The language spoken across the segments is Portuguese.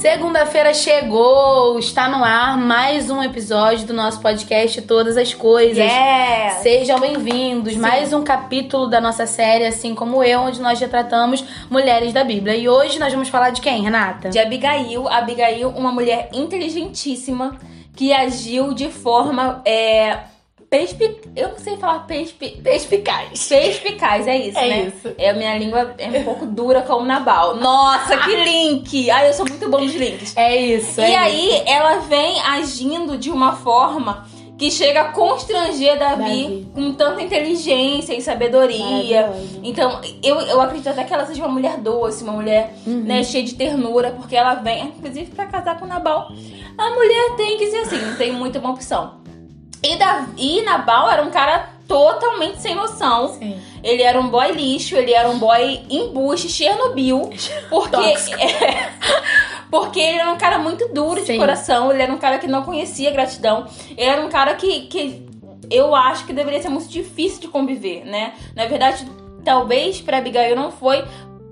Segunda-feira chegou, está no ar mais um episódio do nosso podcast Todas as Coisas. Yeah. Sejam bem-vindos, mais um capítulo da nossa série, assim como eu, onde nós retratamos mulheres da Bíblia. E hoje nós vamos falar de quem, Renata? De Abigail. Abigail, uma mulher inteligentíssima que agiu de forma é, Perspi... Eu não sei falar perspi... Perspicaz. Perspicaz, é isso, É né? isso. É, a minha língua é um pouco dura como Nabal. Nossa, que link! Ai, eu sou muito bom nos links. É isso. é E aí, ela vem agindo de uma forma que chega a constranger Davi, Davi. com tanta inteligência e sabedoria. Então, eu, eu acredito até que ela seja uma mulher doce, uma mulher Uhum. né, cheia de ternura, porque ela vem, inclusive, pra casar com Nabal. A mulher tem que ser assim, não tem muita uma opção. E, Davi, e Nabal era um cara totalmente sem noção. Sim. Ele era um boy lixo, ele era um boy embuste, Chernobyl. Porque, é, porque ele era um cara muito duro de Sim. coração, ele era um cara que não conhecia gratidão. Ele era um cara que, que eu acho que deveria ser muito difícil de conviver, né? Na verdade, talvez pra Abigail não foi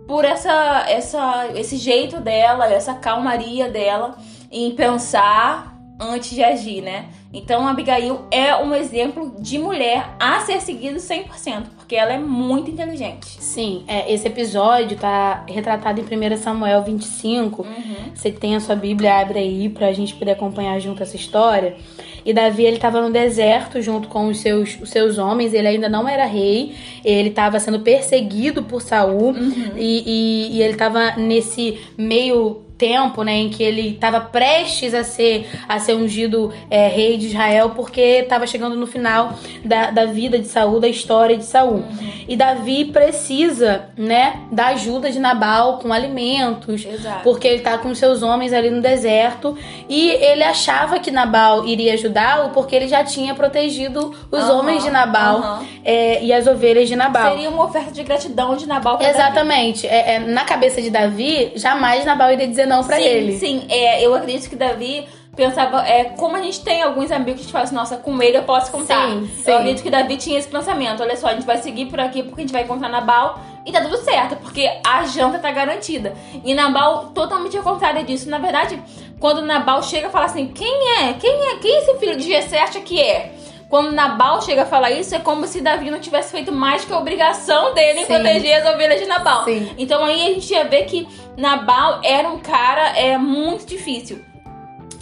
por essa, essa, esse jeito dela, essa calmaria dela em pensar antes de agir, né? Então, a Abigail é um exemplo de mulher a ser seguido 100%, porque ela é muito inteligente. Sim, é, esse episódio tá retratado em 1 Samuel 25. Uhum. Você tem a sua Bíblia, abre aí pra gente poder acompanhar junto essa história. E Davi, ele tava no deserto junto com os seus, os seus homens, ele ainda não era rei, ele tava sendo perseguido por Saul e, e, e ele tava nesse meio tempo, né, em que ele estava prestes a ser, a ser ungido é, rei de Israel, porque estava chegando no final da, da vida de Saul, da história de Saul. E Davi precisa, né, da ajuda de Nabal com alimentos, Exato. porque ele tá com seus homens ali no deserto e ele achava que Nabal iria ajudá-lo porque ele já tinha protegido os Aham, homens de Nabal aham. é, e as ovelhas de Nabal. Seria uma oferta de gratidão de Nabal pra. Exatamente. É, é, na cabeça de Davi, jamais Nabal iria dizer não pra sim, ele. Sim, é, eu acredito que Davi pensava, é, como a gente tem alguns amigos que a gente fala assim, nossa, com ele eu posso contar. Sim, sim. Eu acredito que Davi tinha esse pensamento, olha só, a gente vai seguir por aqui porque a gente vai encontrar Nabal e tá tudo certo, porque a janta tá garantida. E Nabal totalmente ao contrário disso. Na verdade, quando Nabal chega e fala assim, quem é? Quem é? Quem esse filho de Jessé acha que é? Quando Nabal chega a falar isso, é como se Davi não tivesse feito mais que a obrigação dele em Sim. proteger as ovelhas de Nabal. Sim. Então aí a gente ia ver que Nabal era um cara é, muito difícil.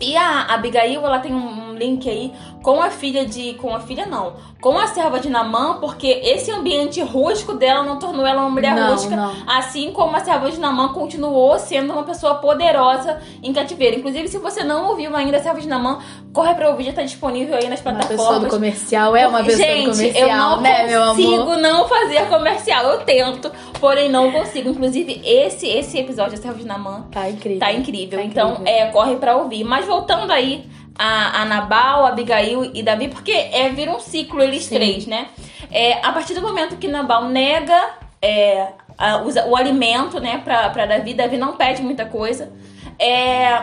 E a Abigail, ela tem um link aí com a filha de. Com a filha não. Com a serva de Namã, porque esse ambiente rústico dela não tornou ela uma mulher Não, rústica. não. Assim como a serva de Namã continuou sendo uma pessoa poderosa em cativeiro. Inclusive, se você não ouviu ainda a serva de Namã, corre pra ouvir, já tá disponível aí nas Uma plataformas. pessoa do comercial é uma pessoa Gente, do comercial, eu não né, consigo não fazer comercial. Eu tento, porém não consigo. Inclusive, esse esse episódio da Serva de Namã Tá incrível. tá incrível. Tá então, incrível. é, corre pra ouvir. Mas voltando aí a, a Nabal, Abigail e Davi, porque é, vira um ciclo eles Sim. três, né? É, a partir do momento que Nabal nega é, a- usa- o alimento, né, pra, pra Davi, Davi não pede muita coisa. É,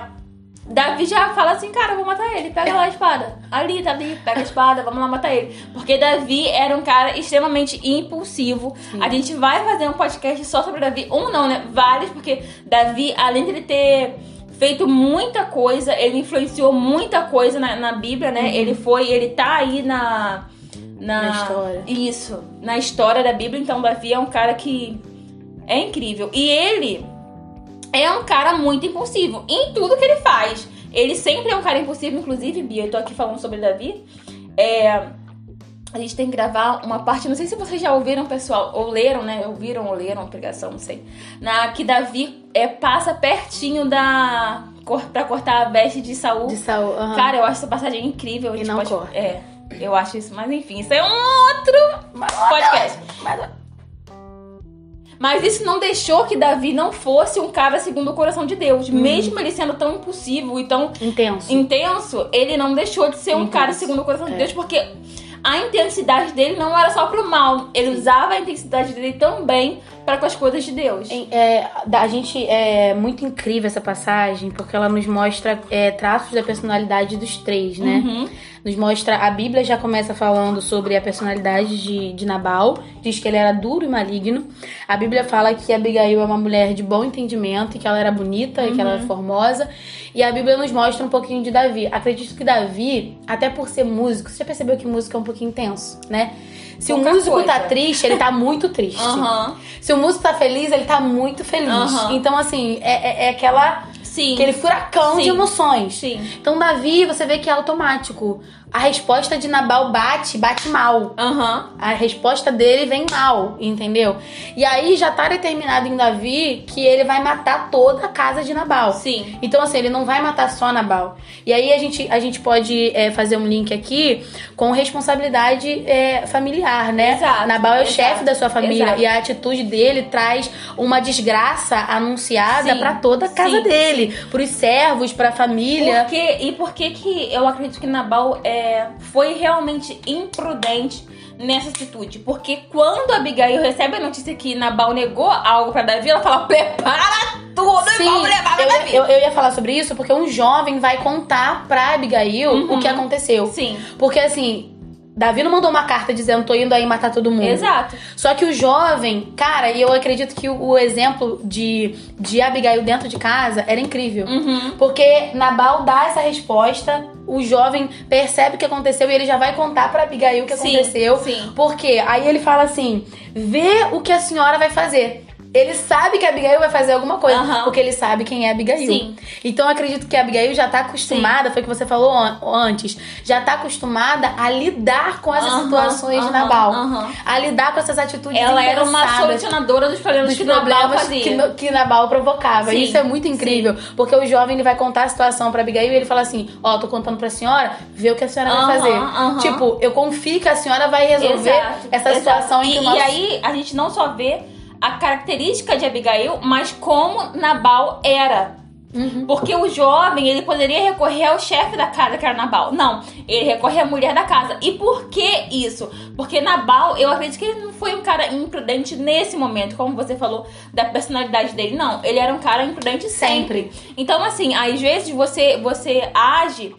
Davi já fala assim, cara, eu vou matar ele, pega lá a espada. Ali, ali, pega a espada, vamos lá matar ele. Porque Davi era um cara extremamente impulsivo. A gente vai fazer um podcast só sobre Davi. Um não, né? Vários, porque Davi, além de ele ter feito muita coisa, ele influenciou muita coisa na, na Bíblia, né? Ele foi, ele tá aí na, na. Na história. Isso, na história da Bíblia. Então, Davi é um cara que é incrível. E ele é um cara muito impulsivo em tudo que ele faz. Ele sempre é um cara impulsivo, inclusive, Bia, eu tô aqui falando sobre Davi. É, a gente tem que gravar uma parte, não sei se vocês já ouviram, pessoal, ou leram, né? Ouviram ou leram a pregação, não sei. Na que Davi é, passa pertinho da. pra cortar a veste de Saul. De Saul. Cara, eu acho essa passagem incrível. E gente não pode- corta. É, eu acho isso, mas enfim, isso é um outro podcast. Mas isso não deixou que Davi não fosse um cara segundo o coração de Deus. Uhum. Mesmo ele sendo tão impulsivo e tão Intenso. intenso, ele não deixou de ser um Intenso. cara segundo o coração de É. Deus, porque a intensidade dele não era só pro mal. Ele usava a intensidade dele também para com as coisas de Deus. É, a gente é muito incrível essa passagem porque ela nos mostra é, traços da personalidade dos três, né? Uhum. Nos mostra a Bíblia já começa falando sobre a personalidade de, de Nabal, diz que ele era duro e maligno. A Bíblia fala que Abigail é uma mulher de bom entendimento e que ela era bonita uhum. e que ela era uhum. formosa. E a Bíblia nos mostra um pouquinho de Davi. Acredito que Davi, até por ser músico, você já percebeu que música é um pouquinho intenso, né? Se Pouca o músico tá coisa. tá triste, ele tá muito triste. Uhum. Se o músico tá feliz, ele tá muito feliz. Uhum. Então, assim, é, é, é aquela. Sim. Aquele furacão Sim. de emoções. Sim. Então, Davi, você vê que é automático a resposta de Nabal bate, bate mal. Uhum. A resposta dele vem mal, entendeu? E aí já tá determinado em Davi que ele vai matar toda a casa de Nabal. Sim. Então, assim, ele não vai matar só Nabal. E aí a gente, a gente pode é, fazer um link aqui com responsabilidade é, familiar, né? Exato. Nabal é o Exato. chefe da sua família Exato. e a atitude dele traz uma desgraça anunciada para toda a casa sim, dele, pros servos, pra família. Por quê? E por que que eu acredito que Nabal é é, foi realmente imprudente nessa atitude. Porque quando Abigail recebe a notícia que Nabal negou algo para Davi, ela fala: prepara tudo Sim, e vamos levar pra eu, Davi. Eu, eu, ia falar sobre isso porque um jovem vai contar pra Abigail uhum. o que aconteceu. Sim. Porque assim. Davi não mandou uma carta dizendo tô indo aí matar todo mundo. Exato. Só que o jovem, cara, e eu acredito que o, o, exemplo de, de Abigail dentro de casa era incrível. Uhum. Porque Nabal dá essa resposta o jovem percebe o que aconteceu e ele já vai contar para Abigail o que sim, aconteceu. Sim. Porque aí ele fala assim: vê o que a senhora vai fazer. Ele sabe que a Abigail vai fazer alguma coisa, uhum. porque ele sabe quem é Abigail. Sim. Então eu acredito que a Abigail já tá acostumada, Sim. foi o que você falou antes, já tá acostumada a lidar com essas uhum, situações de Nabal. A lidar com essas atitudes Ela era uma solucionadora dos problemas dos que problemas Nabal fazia. Que, que Nabal provocava. Sim. Isso é muito incrível, Sim. porque o jovem ele vai contar a situação para Abigail e ele fala assim: "Ó, oh, tô contando pra senhora, vê o que a senhora vai fazer". Tipo, eu confio que a senhora vai resolver Exato, essa exato. situação e. E aí a gente não só vê a característica de Abigail, mas como Nabal era. Uhum. Porque o jovem, ele poderia recorrer ao chefe da casa, que era Nabal. Não, ele recorre à mulher da casa. E por que isso? Porque Nabal, eu acredito que ele não foi um cara imprudente nesse momento, como você falou da personalidade dele. Não, ele era um cara imprudente sempre. Sempre. Então, assim, às vezes você, você age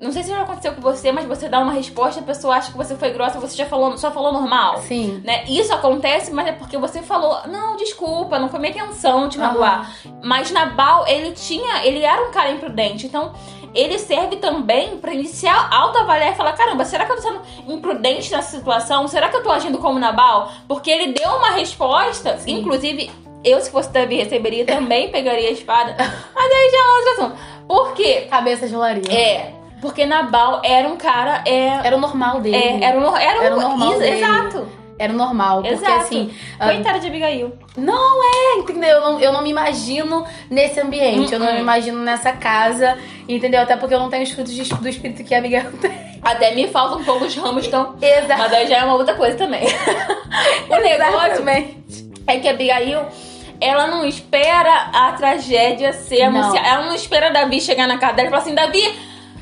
não sei se já aconteceu com você, mas você dá uma resposta, a pessoa acha que você foi grossa, você já falou, só falou normal. Sim. Né? Isso acontece, mas é porque você falou, não, desculpa, não foi minha intenção te magoar. Uhum. Mas Nabal, ele tinha, ele era um cara imprudente, então ele serve também pra iniciar autoavaliar e falar: caramba, será que eu tô sendo imprudente nessa situação? Será que eu tô agindo como Nabal? Porque ele deu uma resposta, Sim. inclusive. Eu, se fosse Davi, receberia também, pegaria a espada. Mas aí já é outro assunto. Por quê? Cabeça de olaria. É, porque Nabal era um cara. É, Era o normal dele. é, era, um, era, Era o normal is- dele. Exato. Era o normal. Porque Exato. assim. ah, Coitada de Abigail. Não é, entendeu? Eu não, eu não me imagino nesse ambiente. Eu não Hum, hum. me imagino nessa casa. Entendeu? Até porque eu não tenho os frutos do espírito que a Abigail tem. Até me faltam um pouco os ramos, então. Exato. Mas aí já é uma outra coisa também. o negócio é que a Abigail. Ela não espera a tragédia ser anunciada. Ela não espera Davi chegar na casa dela e falar assim: Davi,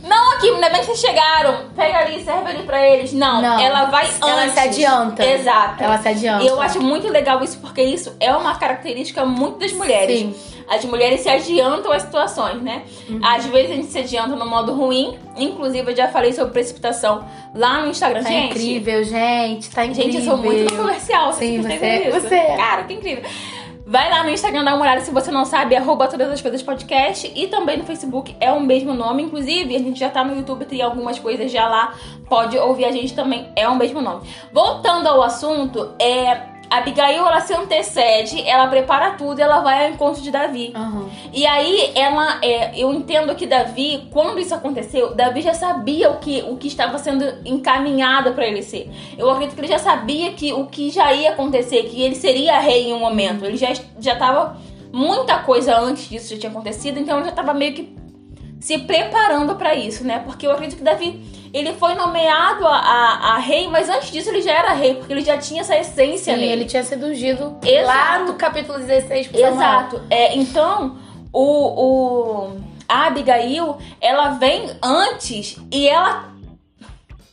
não aqui, ainda bem que vocês chegaram. Pega ali, serve ali pra eles. Não, Não. ela vai Ela antes. se adianta. Exato. Ela se adianta. E eu acho muito legal isso, porque isso é uma característica muito das mulheres. Sim. As mulheres se adiantam às situações, né? Uhum. Às vezes a gente se adianta no modo ruim. Inclusive, eu já falei sobre precipitação lá no Instagram. Tá gente, incrível, gente. Tá incrível. gente, eu sou muito comercial. Sim, você- isso? você é. Cara, que incrível. Vai lá no Instagram, dá uma olhada se você não sabe, arroba todas as coisas podcast. E também no Facebook é o mesmo nome. Inclusive, a gente já tá no YouTube, tem algumas coisas já lá. Pode ouvir a gente também, é o mesmo nome. Voltando ao assunto, é. Abigail, ela se antecede, ela prepara tudo e ela vai ao encontro de Davi. Aham. E aí, ela, é, eu entendo que Davi, quando isso aconteceu, Davi já sabia o que, o que estava sendo encaminhado para ele ser. Eu acredito que ele já sabia que o que já ia acontecer, que ele seria rei em um momento. Ele já já estava muita coisa antes disso já tinha acontecido, então ele já estava meio que se preparando para isso, né? Porque eu acredito que Davi ele foi nomeado a, a, a rei, mas antes disso ele já era rei, porque ele já tinha essa essência Sim, nele. ele tinha sido ungido Exato. lá no capítulo 16 por Samuel. Exato. É, então, o, o, a Abigail, ela vem antes e ela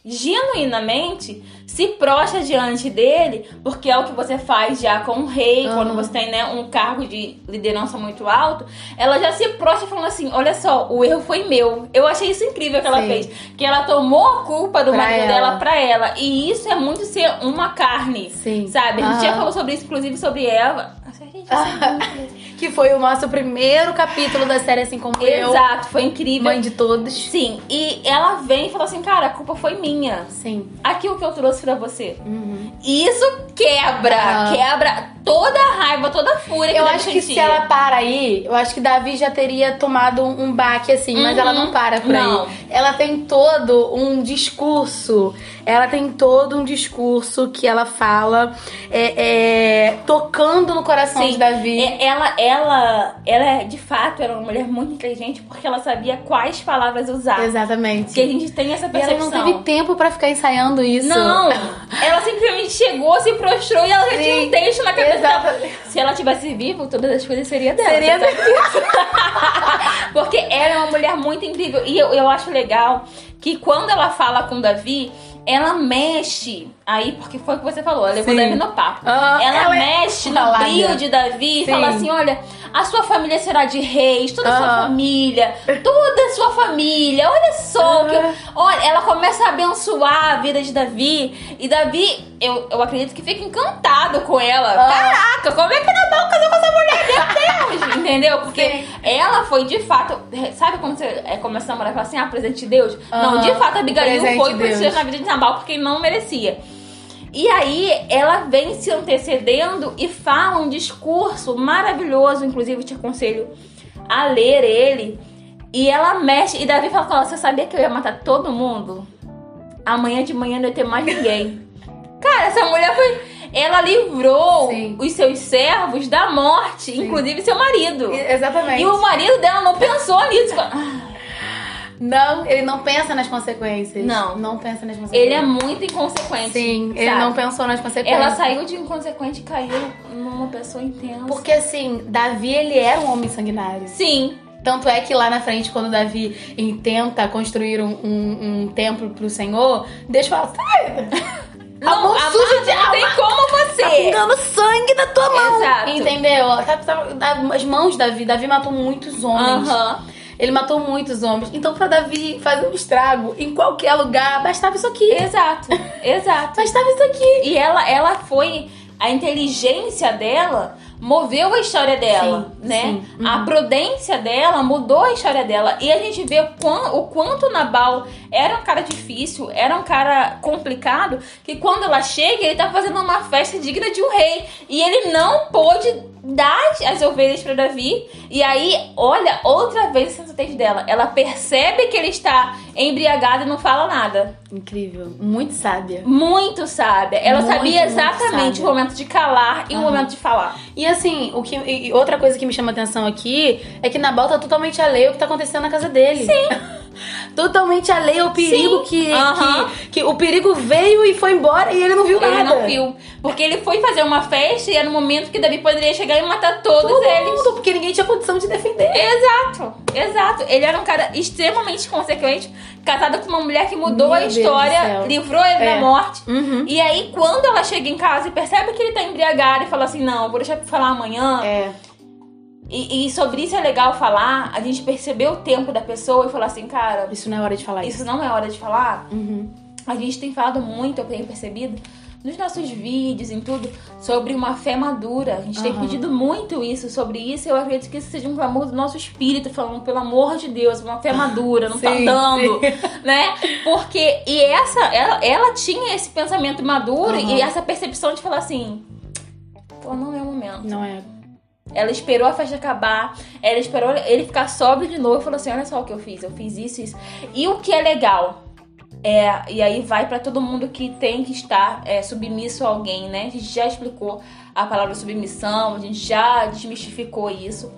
genuinamente se prostra diante dele, porque é o que você faz já com o rei, Uhum. quando você tem né, um cargo de liderança muito alto, ela já se prostra falando assim: olha só, o erro foi meu. Eu achei isso incrível que ela Sim. fez. Que ela tomou a culpa do Pra marido ela. dela pra ela. E isso é muito ser uma carne. Sim. Sabe? A gente já Aham. falou sobre isso, inclusive sobre Eva. Nossa, gente, isso é muito- Que foi o nosso primeiro capítulo da série Assim Como Eu. Exato, foi incrível. Mãe de todos. Sim, e ela vem e fala assim, cara, a culpa foi minha. Sim. Aquilo que eu trouxe pra você. Uhum. E isso quebra, Ah. quebra toda a raiva, toda a fúria que Eu acho que se sentia. ela para aí, eu acho que Davi já teria tomado um baque assim, mas Uhum. ela não para por Não. aí. Ela tem todo um discurso, ela tem todo um discurso que ela fala é, é, tocando no coração Sim. de Davi. É, Ela, ela, ela, é, de fato, era uma mulher muito inteligente porque ela sabia quais palavras usar. Exatamente. Porque a gente tem essa E ela percepção. não teve tempo pra ficar ensaiando isso. Não, ela simplesmente chegou, se prostrou e ela já tinha um Sim, texto na cabeça. Exatamente. Se ela tivesse vivo, todas as coisas seriam dela. Seria sabe? Porque ela é uma mulher muito incrível. E eu, eu acho legal que quando ela fala com Davi, ela mexe. Aí, porque foi o que você falou, ela levou Sim. Davi no papo. Ah, ela, ela é mexe no falada. brilho de Davi e Sim. fala assim: olha, a sua família será de reis, toda a sua Aham. família, toda a sua família. Olha só, o que eu- olha, ela começa a abençoar a vida de Davi. E Davi, eu, eu acredito que fica encantado com ela. Ah. Caraca, como é que Nabal casou com essa mulher? Meu Deus! Entendeu? Porque Sim. ela foi de fato. Sabe quando você é, começa a namorar e fala assim, ah, presente de Deus? Não, de fato, Abigail Presente foi Deus. na vida de Nabal porque ele não merecia. E aí ela vem se antecedendo e fala um discurso maravilhoso, inclusive te aconselho a ler ele. E ela mexe, e Davi fala com ela, você sabia que eu ia matar todo mundo? Amanhã de manhã não ia ter mais ninguém. Cara, essa mulher foi. Ela livrou Sim. os seus servos da morte, inclusive seu marido. E- Exatamente. E o marido dela não pensou nisso. Não, ele não pensa nas consequências. Não. Não pensa nas consequências. Ele é muito inconsequente. Sim, ele sabe? não pensou nas consequências. Ela saiu de inconsequente e caiu numa pessoa intensa. Porque assim, Davi, ele era um homem sanguinário. Sim, Tanto é que lá na frente, quando Davi intenta construir um, um, um templo pro Senhor, Deus fala, sai! A mão suja de não tem como Tá você. pingando sangue da tua mão. Exato. Entendeu? Tá- tá- As mãos de Davi, Davi matou muitos homens. Aham. Ele matou muitos homens. Então, pra Davi fazer um estrago em qualquer lugar, bastava isso aqui. Exato, exato. Bastava isso aqui. E ela, ela foi. A inteligência dela moveu a história dela, Sim, né? sim. Uhum. A prudência dela mudou a história dela. E a gente vê o quan- o quanto Nabal era um cara difícil, era um cara complicado, que quando ela chega, ele tá fazendo uma festa digna de um rei. E ele não pôde dar as ovelhas para Davi. E aí, olha, outra vez a sensatez dela. Ela percebe que ele está embriagado e não fala nada. Incrível. Muito sábia. Muito sábia. Ela Muito, sabia exatamente o momento de calar e o Aham. momento de falar. E assim, o que, e outra coisa que me chama atenção aqui é que Nabal tá totalmente alheio ao que tá acontecendo na casa dele. Sim. totalmente alheio ao perigo que, que, que o perigo veio e foi embora e ele não viu Ele nada. não viu. Porque ele foi fazer uma festa e era no momento que Davi poderia chegar e matar todos Todo eles. mundo, porque ninguém tinha condição de defender. Exato, exato. Ele era um cara extremamente consequente, casado com uma mulher que mudou Meu a história, livrou ele É. da morte. Uhum. E aí, quando ela chega em casa e percebe que ele tá embriagado e fala assim: Não, vou deixar pra falar amanhã. É. E, e sobre isso é legal falar, a gente percebeu o tempo da pessoa e falar assim: Cara, Isso não é hora de falar isso. isso não é hora de falar. Uhum. A gente tem falado muito, eu tenho percebido, nos nossos vídeos, em tudo, sobre uma fé madura. A gente tem Aham. pedido muito isso, sobre isso. Eu acredito que isso seja um clamor do nosso espírito, falando, pelo amor de Deus, uma fé madura, não tá Sim, dando, sim. né? Porque, e essa, ela, ela tinha esse pensamento maduro Aham. e essa percepção de falar assim, pô, não é o momento. Não é. Ela esperou a festa acabar, ela esperou ele ficar sóbrio de novo e falou assim: Olha só o que eu fiz, eu fiz isso, isso. E o que é legal, é, e aí vai pra todo mundo que tem que estar é, submisso a alguém, né? A gente já explicou a palavra submissão, a gente já desmistificou isso,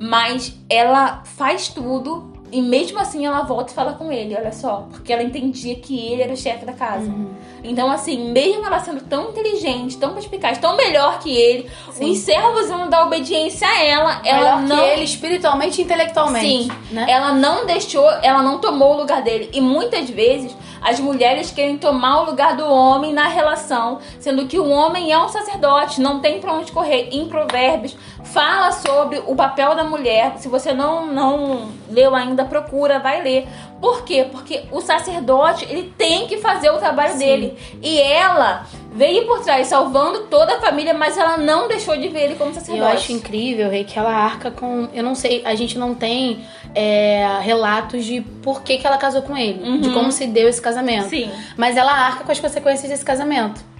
mas ela faz tudo. E mesmo assim ela volta e fala com ele, olha só, porque ela entendia que ele era o chefe da casa. Uhum. Então, assim, mesmo ela sendo tão inteligente, tão perspicaz, tão melhor que ele, Sim. os servos iam dar obediência a ela. Ela Melhor não. que ele espiritualmente e intelectualmente. Sim, Né? ela não deixou, ela não tomou o lugar dele. E muitas vezes As mulheres querem tomar o lugar do homem na relação, sendo que o homem é um sacerdote, não tem pra onde correr. Em Provérbios, fala sobre o papel da mulher. Se você não, não leu ainda, procura, vai ler. Por quê? Porque o sacerdote, ele tem que fazer o trabalho Sim. dele. E ela veio por trás, salvando toda a família, mas ela não deixou de ver ele como sacerdote. Eu acho incrível, Rei, que ela arca com. Eu não sei, a gente não tem é, relatos de por que, que ela casou com ele, uhum. de como se deu esse casamento. Sim. Mas ela arca com as consequências desse casamento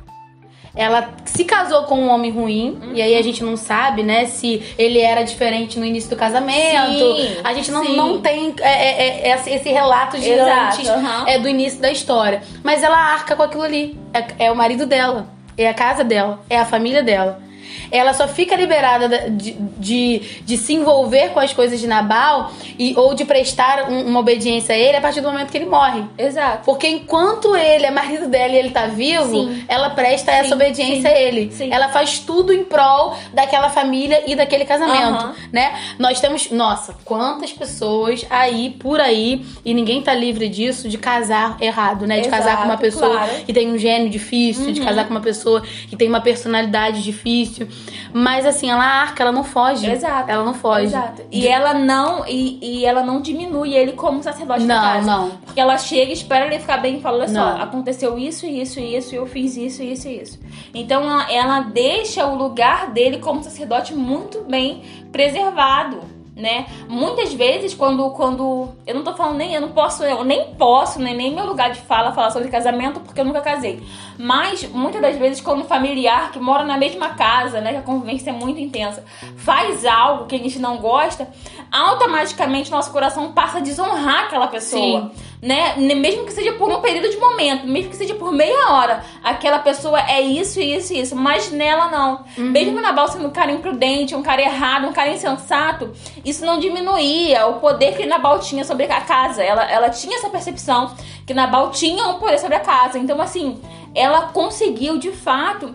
ela se casou com um homem ruim, uhum. e aí a gente não sabe, né, se ele era diferente no início do casamento. Sim, a gente não, não tem é, é, é, esse relato de Exato, antes uhum. é, do início da história. Mas ela arca com aquilo ali. É, é o marido dela, é a casa dela, é a família dela ela só fica liberada de, de, de se envolver com as coisas de Nabal e, ou de prestar um, uma obediência a ele a partir do momento que ele morre. Exato. Porque enquanto ele é marido dela e ele tá vivo, sim. ela presta sim, essa obediência sim, a ele. Ela faz tudo em prol daquela família e daquele casamento, né? Nós temos, nossa, quantas pessoas aí por aí e ninguém tá livre disso de casar errado, né? De Exato, casar com uma pessoa claro. que tem um gênio difícil, uhum. de casar com uma pessoa que tem uma personalidade difícil. Mas assim, ela arca, ela não foge. Exato. Ela não foge. Exato. E de... ela não e, e ela não diminui ele como sacerdote não, da casa. Não, Porque ela chega, espera ele ficar bem e fala: olha não. só, aconteceu isso, isso, isso, e eu fiz isso, isso e isso. Então ela, ela deixa o lugar dele como sacerdote muito bem preservado né? Muitas vezes, quando, quando. Eu não tô falando nem. Eu não posso. Eu nem posso, né? Nem meu lugar de fala falar sobre casamento, porque eu nunca casei. Mas, muitas das vezes, quando um familiar que mora na mesma casa, né? Que a convivência é muito intensa, faz algo que a gente não gosta, automaticamente nosso coração passa a desonrar aquela pessoa. Sim né? Mesmo que seja por um período de momento, mesmo que seja por meia hora, aquela pessoa é isso, isso e isso, mas nela não. Uhum. Mesmo Nabal sendo um cara imprudente, um cara errado, um cara insensato, isso não diminuía o poder que Nabal tinha sobre a casa. Ela, ela tinha essa percepção que Nabal tinha um poder sobre a casa. Então, assim, ela conseguiu de fato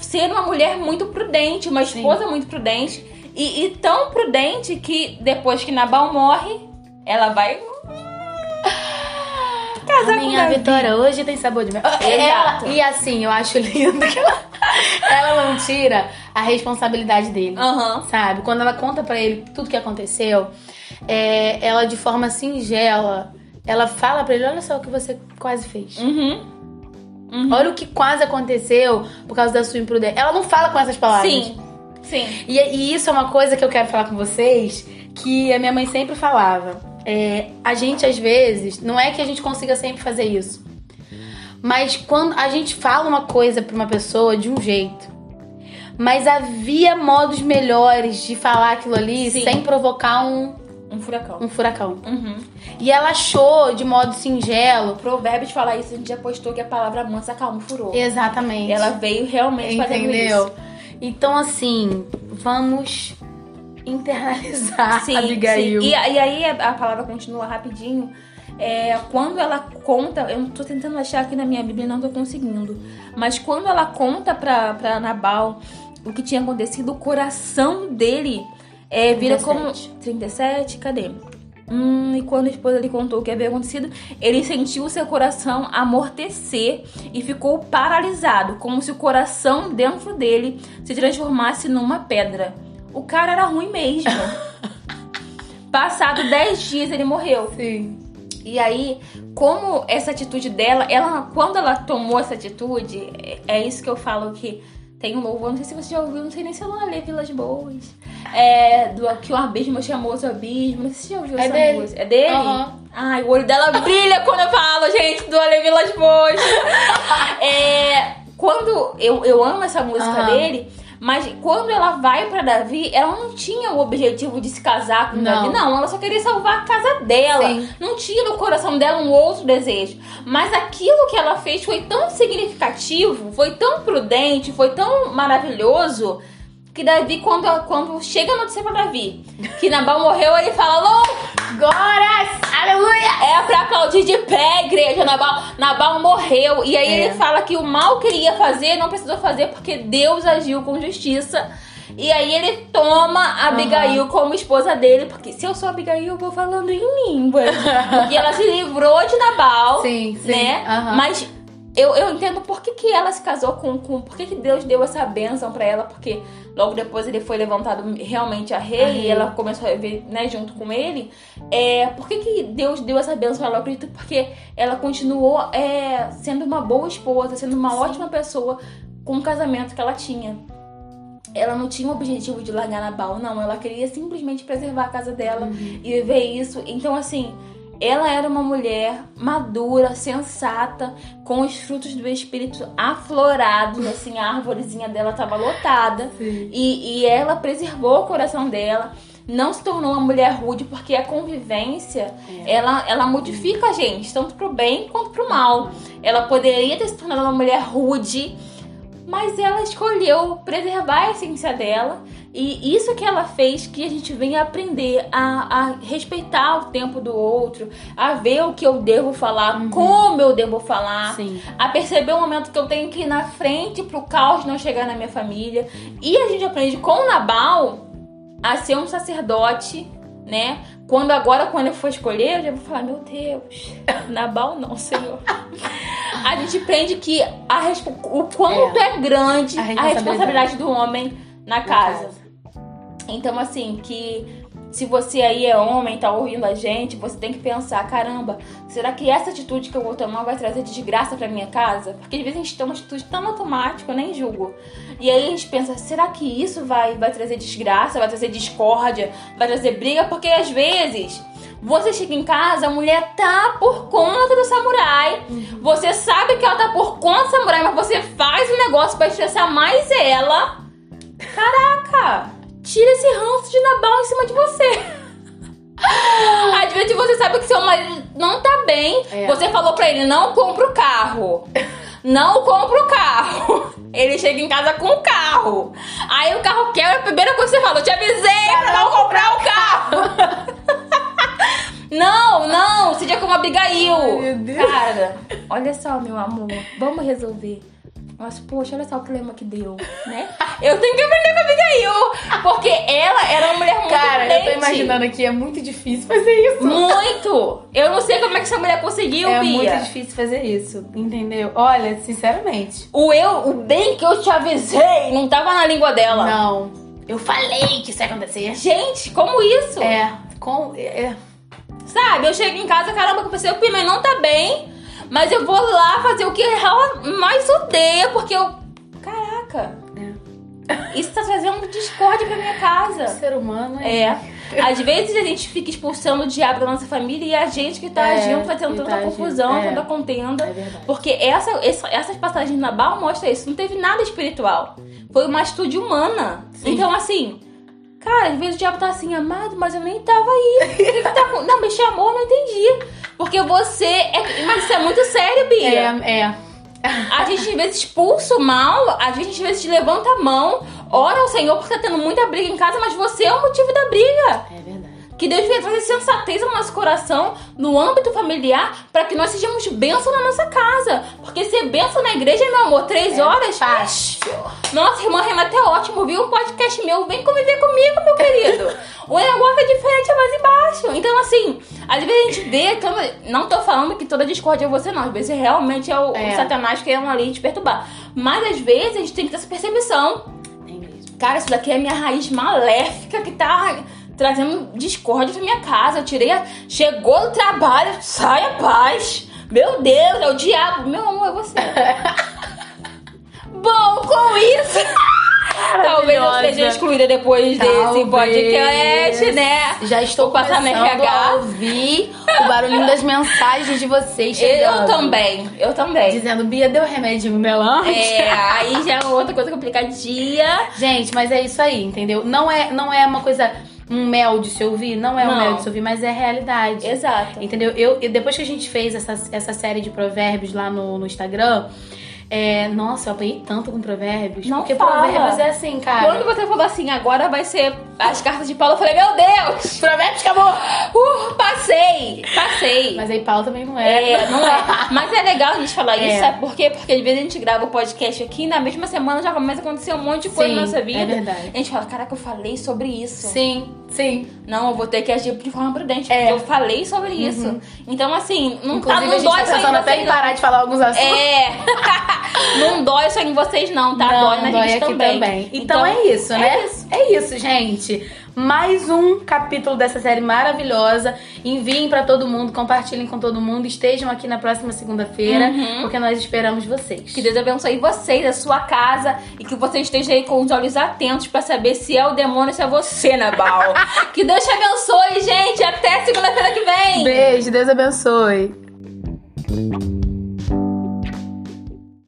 ser uma mulher muito prudente, uma esposa Sim. muito prudente. E, e tão prudente que depois que Nabal morre, ela vai casar a minha Vitória hoje tem sabor de mel. Ela, e assim, eu acho lindo que ela, ela não tira a responsabilidade dele. Uhum. Sabe? Quando ela conta para ele tudo que aconteceu, é, ela de forma singela, ela fala para ele: Olha só o que você quase fez. Uhum. Uhum. Olha o que quase aconteceu por causa da sua imprudência. Ela não fala com essas palavras. Sim. Sim. E, e isso é uma coisa que eu quero falar com vocês que a minha mãe sempre falava é, a gente às vezes, não é que a gente consiga sempre fazer isso, mas quando a gente fala uma coisa pra uma pessoa de um jeito, mas havia modos melhores de falar aquilo ali Sim. sem provocar um. Um furacão. Um furacão. Uhum. E ela achou de modo singelo. O provérbio de falar isso, a gente já postou que a palavra mansa calma furou. Exatamente. Ela veio realmente Entendeu? fazendo isso. Então, assim, vamos internalizar sim, Abigail. Sim. E, e aí a palavra continua rapidinho. É, quando ela conta, eu tô tentando achar aqui na minha Bíblia, não tô conseguindo. Mas quando ela conta pra, pra Nabal o que tinha acontecido, o coração dele é, vira 37. como. 37? Cadê? Hum, e quando a esposa lhe contou o que havia acontecido, ele sentiu o seu coração amortecer e ficou paralisado, como se o coração dentro dele se transformasse numa pedra. O cara era ruim mesmo. Passado 10 dias ele morreu. Sim. E aí, como essa atitude dela, ela quando ela tomou essa atitude, é, é isso que eu falo que tem um louvor, não sei se você já ouviu, não sei nem se eu não lê Vilas Boas. É, do que o abismo chamou o abismo, não sei se você já ouviu é essa dele. música. É dele? Uhum. Ai, o olho dela brilha quando eu falo, gente, do Ale Vilas Boas. é, quando eu, eu amo essa música uhum. dele, mas quando ela vai para Davi, ela não tinha o objetivo de se casar com não. Davi. Não, ela só queria salvar a casa dela. Sim. Não tinha no coração dela um outro desejo. Mas aquilo que ela fez foi tão significativo, foi tão prudente, foi tão maravilhoso que Davi, quando, quando chega a notícia pra Davi que Nabal morreu, ele fala: Louco! Glórias! Aleluia! É pra aplaudir de pé, igreja. Nabal, Nabal morreu. E aí é. ele fala que o mal que ele ia fazer não precisou fazer porque Deus agiu com justiça. E aí ele toma. Abigail como esposa dele, porque se eu sou Abigail, eu vou falando em língua. e ela se livrou de Nabal, Sim, sim. né? Aham. Mas eu, eu entendo por que, que ela se casou com, com. Por que, que Deus deu essa bênção pra ela, porque logo depois ele foi levantado realmente a rei, A e ela começou a viver né, junto com ele. É, por que, que Deus deu essa bênção pra ela? Eu acredito porque ela continuou é, sendo uma boa esposa, sendo uma ótima pessoa com o casamento que ela tinha. Ela não tinha o objetivo de largar Nabal, não. Ela queria simplesmente preservar a casa dela Uhum. e viver isso. Então, assim, ela era uma mulher madura, sensata, com os frutos do espírito aflorados, assim, a árvorezinha dela estava lotada. E, e ela preservou o coração dela. Não se tornou uma mulher rude, porque a convivência, É. ela, ela modifica a gente, tanto pro bem quanto pro mal. Ela poderia ter se tornado uma mulher rude, mas ela escolheu preservar a essência dela. E isso que ela fez que a gente venha aprender a, a respeitar o tempo do outro, a ver o que eu devo falar, como eu devo falar, Sim. a perceber o momento que eu tenho que ir na frente pro caos não chegar na minha família. E a gente aprende com Nabal a ser um sacerdote, né? Quando agora, quando eu for escolher, eu já vou falar, meu Deus, Nabal não, Senhor. A gente aprende que a o quanto é, grande A a responsabilidade. responsabilidade do homem na casa. Então, assim, que se você aí é homem, tá ouvindo a gente, você tem que pensar, caramba, será que essa atitude que eu vou tomar vai trazer desgraça pra minha casa? Porque às vezes a gente toma uma atitude tão automática, eu nem julgo. E aí a gente pensa, será que isso vai, vai trazer desgraça, vai trazer discórdia, vai trazer briga? Porque às vezes você chega em casa, a mulher tá por conta do samurai. Você sabe que ela tá por conta do samurai, mas você faz um negócio pra estressar mais ela. Caraca! Tira esse ranço de Nabal em cima de você. Às vezes você sabe que seu marido não tá bem. É. Você falou pra ele, não compra o carro. Não compra o carro. Ele chega em casa com o carro. Aí o carro quebra, a primeira coisa que você fala, eu te avisei pra não comprar o carro. Não, não, seja como Abigail. Ai, meu Deus. Cara, olha só, meu amor, vamos resolver. Nossa, poxa, olha só o clima que deu, né? Eu tenho que aprender com a Abigail, porque ela era uma mulher muito Cara, eu tô imaginando aqui, é muito difícil fazer isso. Muito! Eu não sei como é que essa mulher conseguiu, É Bia. muito difícil fazer isso, entendeu? Olha, sinceramente. O eu, o bem que eu te avisei, não tava na língua dela. Não. Eu falei que isso ia acontecer. Gente, como isso? É, com. É, Sabe, eu chego em casa, caramba, que eu pensei, o Pimenta não tá bem, mas eu vou lá fazer o que ela mais odeia, porque eu. Caraca, isso tá trazendo discórdia pra minha casa. ser humano é. É. Às vezes a gente fica expulsando o diabo da nossa família e a gente que tá É, agindo, fazendo tanta tá agindo, confusão, é. tanta contenda. É. Porque essa, essa- essas passagens na Nabal mostra isso. Não teve nada espiritual. Foi uma atitude humana. Sim. Então, assim, cara, às vezes o diabo tá assim, amado, mas eu nem tava aí. O que que tá com... Não, me chamou, não entendi. Porque você é. Mas isso é muito sério, Bia. É, é. A gente às vezes expulsa o mal, a gente às vezes levanta a mão, ora ao Senhor porque tá tendo muita briga em casa, mas você é o motivo da briga. É verdade. Que Deus venha trazer sensatez ao nosso coração, no âmbito familiar, para que nós sejamos bênção na nossa casa. Porque ser bênção na igreja, meu amor, três horas. Fácil. Nossa, irmã Renata é ótimo, viu? Um podcast meu, vem conviver comigo, meu querido. o negócio é diferente, é mais embaixo. Então, assim, às vezes a gente vê. Não tô falando que toda discórdia é você, não. Às vezes realmente é o, o É. Satanás querendo ali te perturbar. Mas às vezes a gente tem que ter essa percepção. Cara, isso daqui é a minha raiz maléfica que tá trazendo discórdia pra minha casa. Eu tirei a... Chegou do trabalho, sai a paz. Meu Deus, é o diabo. Meu amor, é você. Bom, com isso... Talvez eu seja excluída depois desse Talvez. podcast, né? Já estou RH. a ouvir o barulhinho das mensagens de vocês Eu chegando. também, eu também. Dizendo, Bia, deu remédio melante? É, aí já é outra coisa complicadinha. Gente, mas é isso aí, entendeu? Não é, não é uma coisa, um mel de se ouvir, não é um Não. mel de se ouvir, mas é realidade. Exato. Entendeu? Eu, eu- depois que a gente fez essa, essa série de provérbios lá no, no Instagram, É, nossa, eu apanhei tanto com provérbios. Não porque fala. provérbios é assim, cara. Quando você falou assim, agora vai ser as cartas de Paulo, eu falei, meu Deus! Provérbios acabou! Uh, passei! Passei! Mas aí Paulo também não é. É, não é. Mas é legal a gente falar É. isso, sabe por quê? Porque às vezes a gente grava o podcast aqui e na mesma semana já começa a acontecer um monte de coisa Sim, na nossa vida. é verdade. A gente fala, caraca, eu falei sobre isso. Sim, sim. Não, eu vou ter que agir de forma prudente, É. porque eu falei sobre isso. Então, assim, não, tá, Inclusive, não a gente dói tá só em pensando até vocês. em não. parar de falar alguns assuntos. É. não dói só em vocês, não, tá? Não, dói na dói gente aqui também. Então, é isso, né? É isso. É isso, gente. Mais um capítulo dessa série maravilhosa. Enviem pra todo mundo, compartilhem com todo mundo. Estejam aqui na próxima segunda-feira, Uhum. porque nós esperamos vocês. Que Deus abençoe vocês, a sua casa, e que você esteja aí com os olhos atentos pra saber se é o demônio ou se é você, Nabal. que Deus te abençoe, gente. Até segunda-feira que vem. Beijo, Deus abençoe.